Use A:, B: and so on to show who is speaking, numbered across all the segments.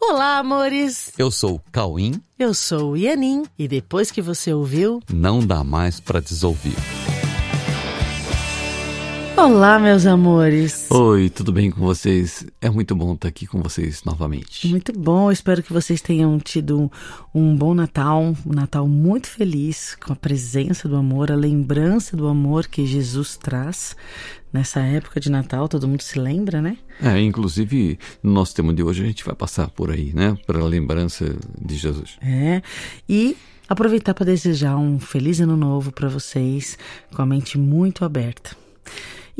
A: Olá, amores!
B: Eu sou o Cauim.
A: Eu sou o Ianin. E depois que você ouviu,
B: Não dá mais pra desouvir.
A: Olá, meus amores!
B: Oi, tudo bem com vocês? É muito bom estar aqui com vocês novamente.
A: Muito bom, espero que vocês tenham tido um, bom Natal, um Natal muito feliz, com a presença do amor, a lembrança do amor que Jesus traz nessa época de Natal, todo mundo se lembra, né?
B: É, inclusive, no nosso tema de hoje a gente vai passar por aí, né? Pela lembrança de Jesus.
A: É, e aproveitar para desejar um feliz ano novo para vocês, com a mente muito aberta.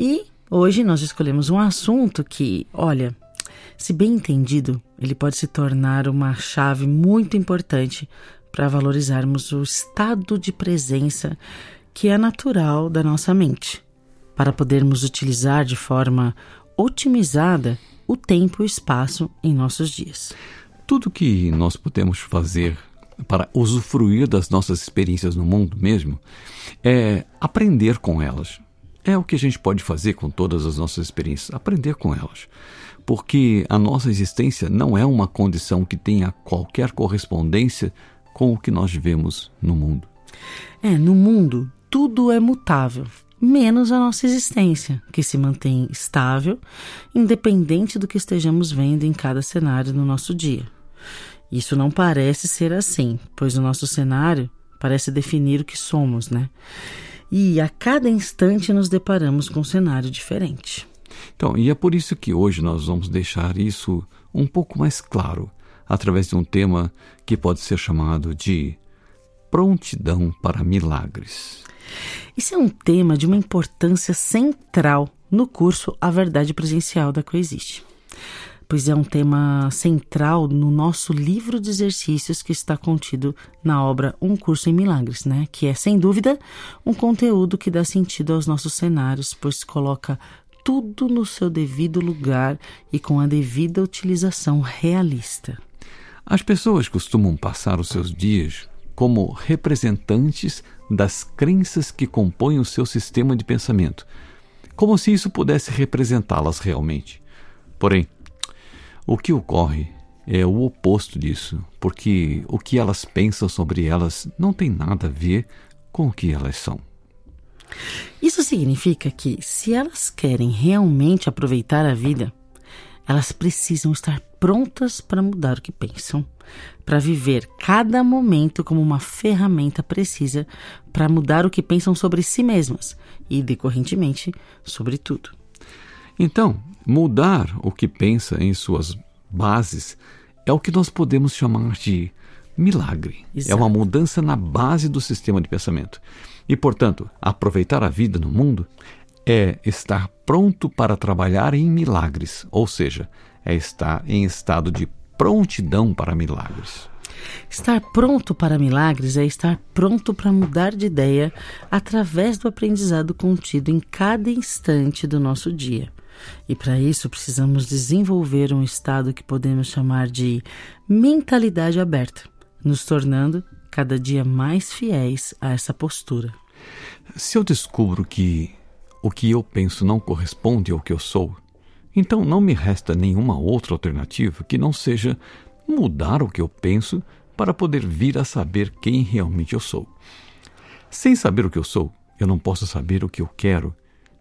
A: E hoje nós escolhemos um assunto que, olha, se bem entendido, ele pode se tornar uma chave muito importante para valorizarmos o estado de presença que é natural da nossa mente, para podermos utilizar de forma otimizada o tempo e o espaço em nossos dias.
B: Tudo que nós podemos fazer para usufruir das nossas experiências no mundo mesmo é aprender com elas. É o que a gente pode fazer com todas as nossas experiências, aprender com elas. Porque a nossa existência não é uma condição que tenha qualquer correspondência com o que nós vivemos no mundo.
A: É, no mundo tudo é mutável, menos a nossa existência, que se mantém estável, independente do que estejamos vendo em cada cenário no nosso dia. Isso não parece ser assim, pois o nosso cenário parece definir o que somos, né? E a cada instante nos deparamos com um cenário diferente.
B: Então, e é por isso que hoje nós vamos deixar isso um pouco mais claro, através de um tema que pode ser chamado de prontidão para milagres.
A: Isso é um tema de uma importância central no curso A Verdade Presencial da Coexiste, pois é um tema central no nosso livro de exercícios que está contido na obra Um Curso em Milagres, né? Que é, sem dúvida, um conteúdo que dá sentido aos nossos cenários, pois coloca tudo no seu devido lugar e com a devida utilização realista.
B: As pessoas costumam passar os seus dias como representantes das crenças que compõem o seu sistema de pensamento, como se isso pudesse representá-las realmente. Porém, o que ocorre é o oposto disso, porque o que elas pensam sobre elas não tem nada a ver com o que elas são.
A: Isso significa que, se elas querem realmente aproveitar a vida, elas precisam estar prontas para mudar o que pensam, para viver cada momento como uma ferramenta precisa para mudar o que pensam sobre si mesmas e, decorrentemente, sobre tudo.
B: Então, mudar o que pensa em suas bases é o que nós podemos chamar de milagre.
A: Exato.
B: É uma mudança na base do sistema de pensamento. E, portanto, aproveitar a vida no mundo é estar pronto para trabalhar em milagres, ou seja, é estar em estado de prontidão para milagres.
A: Estar pronto para milagres é estar pronto para mudar de ideia através do aprendizado contido em cada instante do nosso dia. E para isso precisamos desenvolver um estado que podemos chamar de mentalidade aberta, nos tornando cada dia mais fiéis a essa postura.
B: Se eu descubro que o que eu penso não corresponde ao que eu sou, então não me resta nenhuma outra alternativa que não seja mudar o que eu penso para poder vir a saber quem realmente eu sou. Sem saber o que eu sou, eu não posso saber o que eu quero,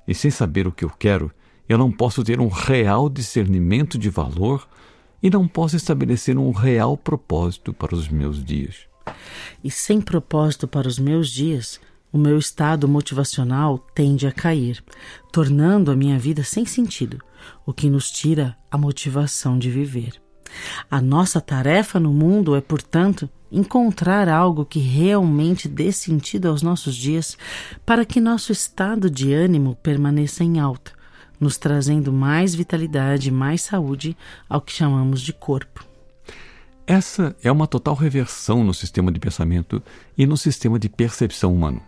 B: e sem saber o que eu quero, eu não posso ter um real discernimento de valor e não posso estabelecer um real propósito para os meus dias.
A: E sem propósito para os meus dias, o meu estado motivacional tende a cair, tornando a minha vida sem sentido, o que nos tira a motivação de viver. A nossa tarefa no mundo é, portanto, encontrar algo que realmente dê sentido aos nossos dias para que nosso estado de ânimo permaneça em alta, nos trazendo mais vitalidade mais saúde ao que chamamos de corpo.
B: Essa é uma total reversão no sistema de pensamento e no sistema de percepção humano,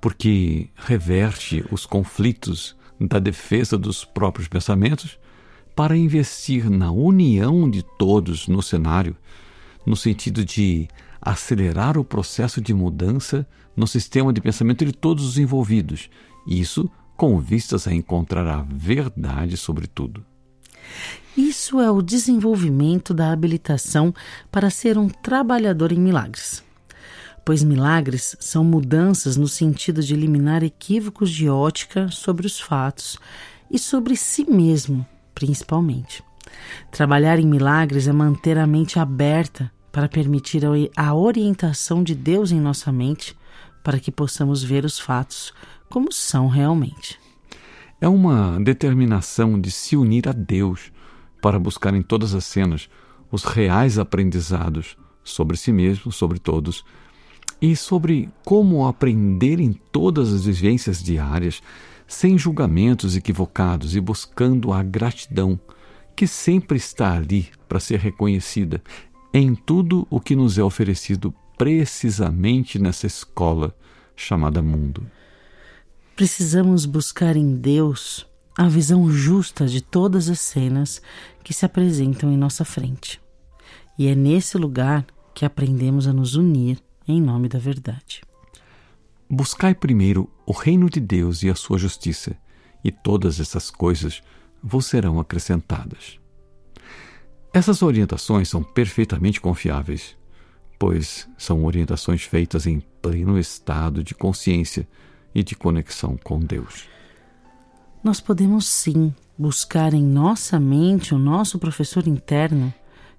B: porque reverte os conflitos da defesa dos próprios pensamentos para investir na união de todos no cenário, no sentido de acelerar o processo de mudança no sistema de pensamento de todos os envolvidos, isso com vistas a encontrar a verdade sobre tudo.
A: Isso é o desenvolvimento da habilitação para ser um trabalhador em milagres. Pois milagres são mudanças no sentido de eliminar equívocos de ótica sobre os fatos e sobre si mesmo, principalmente. Trabalhar em milagres é manter a mente aberta para permitir a orientação de Deus em nossa mente, para que possamos ver os fatos como são realmente.
B: É uma determinação de se unir a Deus para buscar em todas as cenas os reais aprendizados sobre si mesmo, sobre todos, e sobre como aprender em todas as vivências diárias, sem julgamentos equivocados e buscando a gratidão que sempre está ali para ser reconhecida em tudo o que nos é oferecido precisamente nessa escola chamada mundo.
A: Precisamos buscar em Deus a visão justa de todas as cenas que se apresentam em nossa frente. E é nesse lugar que aprendemos a nos unir em nome da verdade.
B: Buscai primeiro o reino de Deus e a sua justiça, e todas essas coisas vos serão acrescentadas. Essas orientações são perfeitamente confiáveis, pois são orientações feitas em pleno estado de consciência e de conexão com Deus.
A: Nós podemos sim buscar em nossa mente o nosso professor interno,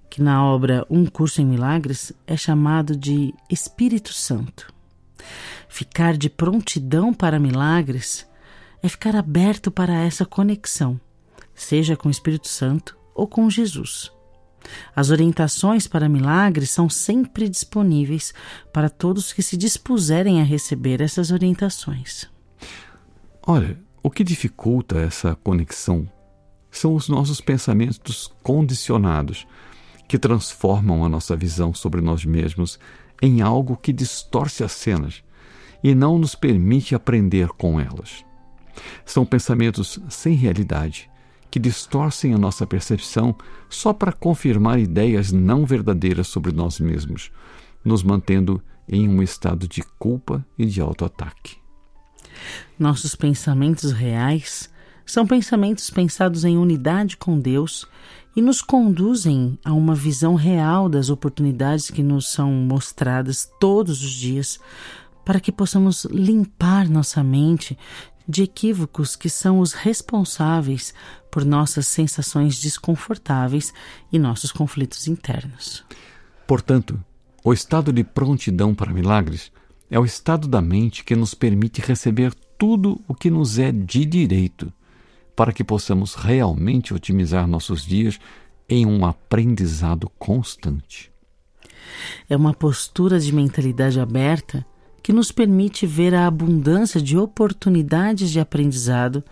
A: que na obra Um Curso em Milagres é chamado de Espírito Santo. Ficar de prontidão para milagres é ficar aberto para essa conexão seja com o Espírito Santo ou com Jesus. As orientações para milagres são sempre disponíveis para todos que se dispuserem a receber essas orientações.
B: Olha, o que dificulta essa conexão são os nossos pensamentos condicionados, que transformam a nossa visão sobre nós mesmos em algo que distorce as cenas e não nos permite aprender com elas. São pensamentos sem realidade que distorcem a nossa percepção só para confirmar ideias não verdadeiras sobre nós mesmos, nos mantendo em um estado de culpa e de autoataque.
A: Nossos pensamentos reais são pensamentos pensados em unidade com Deus e nos conduzem a uma visão real das oportunidades que nos são mostradas todos os dias, para que possamos limpar nossa mente de equívocos que são os responsáveis por nossas sensações desconfortáveis e nossos conflitos internos.
B: Portanto, o estado de prontidão para milagres é o estado da mente que nos permite receber tudo o que nos é de direito, para que possamos realmente otimizar nossos dias em um aprendizado constante.
A: É uma postura de mentalidade aberta que nos permite ver a abundância de oportunidades de aprendizado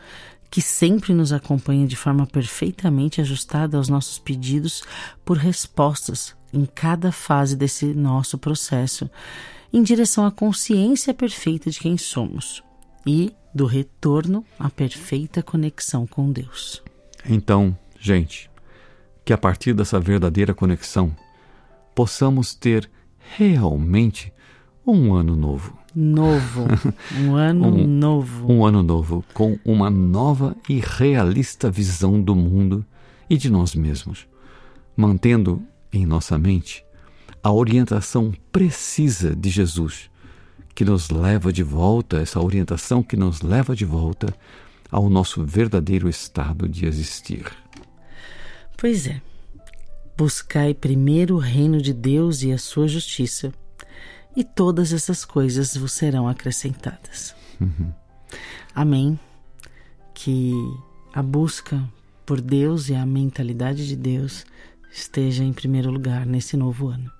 A: que sempre nos acompanha de forma perfeitamente ajustada aos nossos pedidos por respostas em cada fase desse nosso processo, em direção à consciência perfeita de quem somos e do retorno à perfeita conexão com Deus.
B: Então, gente, que a partir dessa verdadeira conexão possamos ter realmente um ano novo.
A: Novo. Um ano um, novo.
B: Um ano novo, com uma nova e realista visão do mundo e de nós mesmos, mantendo em nossa mente a orientação precisa de Jesus, que nos leva de volta, essa orientação que nos leva de volta ao nosso verdadeiro estado de existir.
A: Pois é. Buscai primeiro o reino de Deus e a sua justiça e todas essas coisas vos serão acrescentadas. Uhum. Amém. Que a busca por Deus e a mentalidade de Deus esteja em primeiro lugar nesse novo ano.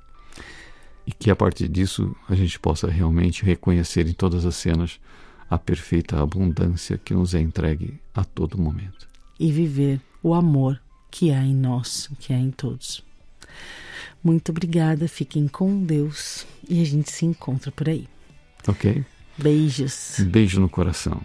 B: E que a partir disso a gente possa realmente reconhecer em todas as cenas a perfeita abundância que nos é entregue a todo momento.
A: E viver o amor que há em nós, que há em todos. Muito obrigada, fiquem com Deus e a gente se encontra por aí.
B: Ok.
A: Beijos.
B: Beijo no coração.